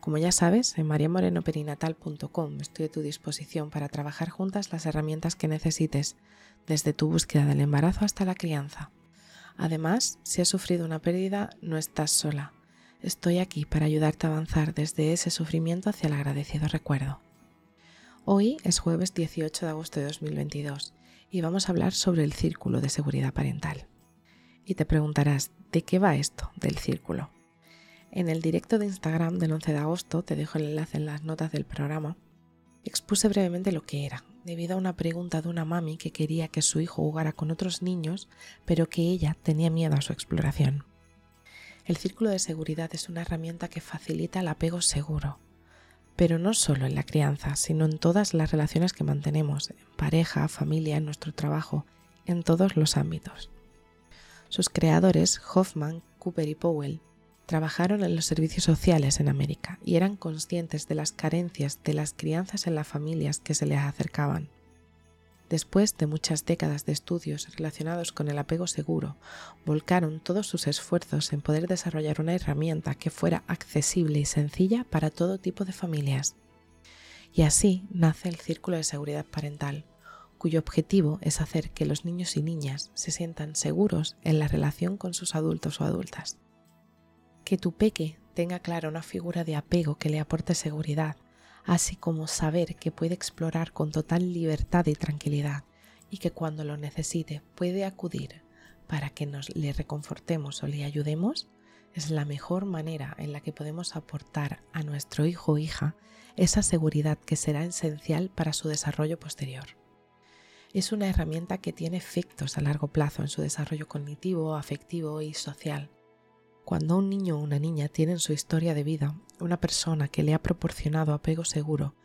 Como ya sabes, en mariamorenoperinatal.com estoy a tu disposición para trabajar juntas las herramientas que necesites desde tu búsqueda del embarazo hasta la crianza. Además, si has sufrido una pérdida, no estás sola. Estoy aquí para ayudarte a avanzar desde ese sufrimiento hacia el agradecido recuerdo. Hoy es jueves 18 de agosto de 2022 y vamos a hablar sobre el círculo de seguridad parental. Y te preguntarás, ¿de qué va esto del círculo? En el directo de Instagram del 11 de agosto, te dejo el enlace en las notas del programa, expuse brevemente lo que era, debido a una pregunta de una mami que quería que su hijo jugara con otros niños, pero que ella tenía miedo a su exploración. El círculo de seguridad es una herramienta que facilita el apego seguro, pero no solo en la crianza, sino en todas las relaciones que mantenemos, en pareja, familia, en nuestro trabajo, en todos los ámbitos. Sus creadores, Hoffman, Cooper y Powell, trabajaron en los servicios sociales en América y eran conscientes de las carencias de las crianzas en las familias que se les acercaban. Después de muchas décadas de estudios relacionados con el apego seguro, volcaron todos sus esfuerzos en poder desarrollar una herramienta que fuera accesible y sencilla para todo tipo de familias. Y así nace el Círculo de Seguridad Parental, cuyo objetivo es hacer que los niños y niñas se sientan seguros en la relación con sus adultos o adultas que tu peque tenga clara una figura de apego que le aporte seguridad, así como saber que puede explorar con total libertad y tranquilidad y que cuando lo necesite puede acudir para que nos le reconfortemos o le ayudemos, es la mejor manera en la que podemos aportar a nuestro hijo o hija esa seguridad que será esencial para su desarrollo posterior. Es una herramienta que tiene efectos a largo plazo en su desarrollo cognitivo, afectivo y social cuando un niño o una niña tienen su historia de vida una persona que le ha proporcionado apego seguro,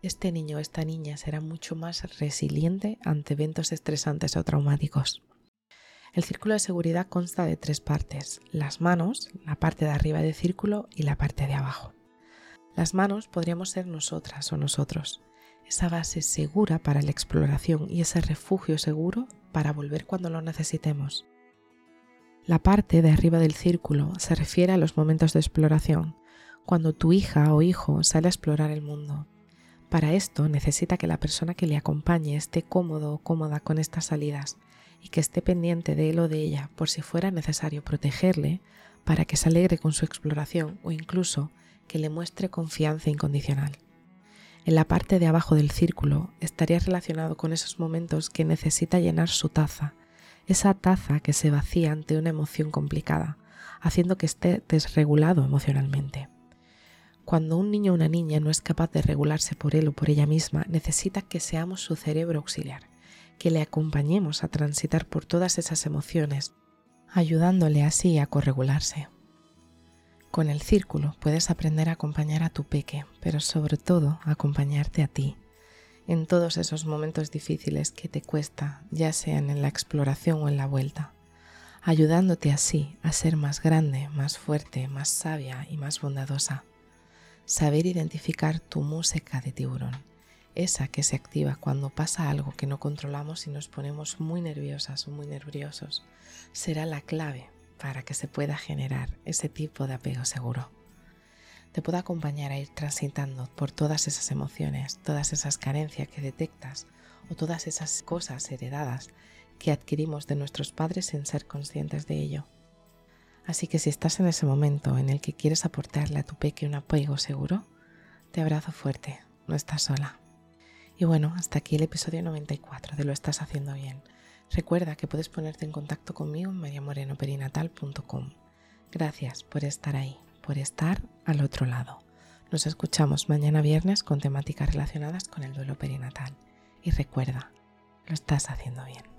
este niño o esta niña será mucho más resiliente ante eventos estresantes o traumáticos. El círculo de seguridad consta de tres partes, las manos, la parte de arriba del círculo y la parte de abajo. Las manos podríamos ser nosotras o nosotros, esa base segura para la exploración y ese refugio seguro para volver cuando lo necesitemos. La parte de arriba del círculo se refiere a los momentos de exploración, cuando tu hija o hijo sale a explorar el mundo. Para esto necesita que la persona que le acompañe esté cómodo o cómoda con estas salidas y que esté pendiente de él o de ella por si fuera necesario protegerle para que se alegre con su exploración o incluso que le muestre confianza incondicional. En la parte de abajo del círculo estaría relacionado con esos momentos que necesita llenar su taza esa taza que se vacía ante una emoción complicada, haciendo que esté desregulado emocionalmente. Cuando un niño o una niña no es capaz de regularse por él o por ella misma, necesita que seamos su cerebro auxiliar, que le acompañemos a transitar por todas esas emociones, ayudándole así a corregularse. Con el círculo puedes aprender a acompañar a tu peque, pero sobre todo a acompañarte a ti, en todos esos momentos difíciles que te cuesta, ya sean en la exploración o en la vuelta, ayudándote así a ser más grande, más fuerte, más sabia y más bondadosa. Saber identificar tu música de tiburón, esa que se activa cuando pasa algo que no controlamos y nos ponemos muy nerviosas o muy nerviosos, será la clave para que se pueda generar ese tipo de apego seguro te puedo acompañar a ir transitando por todas esas emociones, todas esas carencias que detectas o todas esas cosas heredadas que adquirimos de nuestros padres sin ser conscientes de ello. Así que si estás en ese momento en el que quieres aportarle a tu peque un apego seguro, te abrazo fuerte, no estás sola. Y bueno, hasta aquí el episodio 94 de Lo estás haciendo bien. Recuerda que puedes ponerte en contacto conmigo en mariamorenoperinatal.com. Gracias por estar ahí por estar al otro lado. Nos escuchamos mañana viernes con temáticas relacionadas con el duelo perinatal. Y recuerda, lo estás haciendo bien.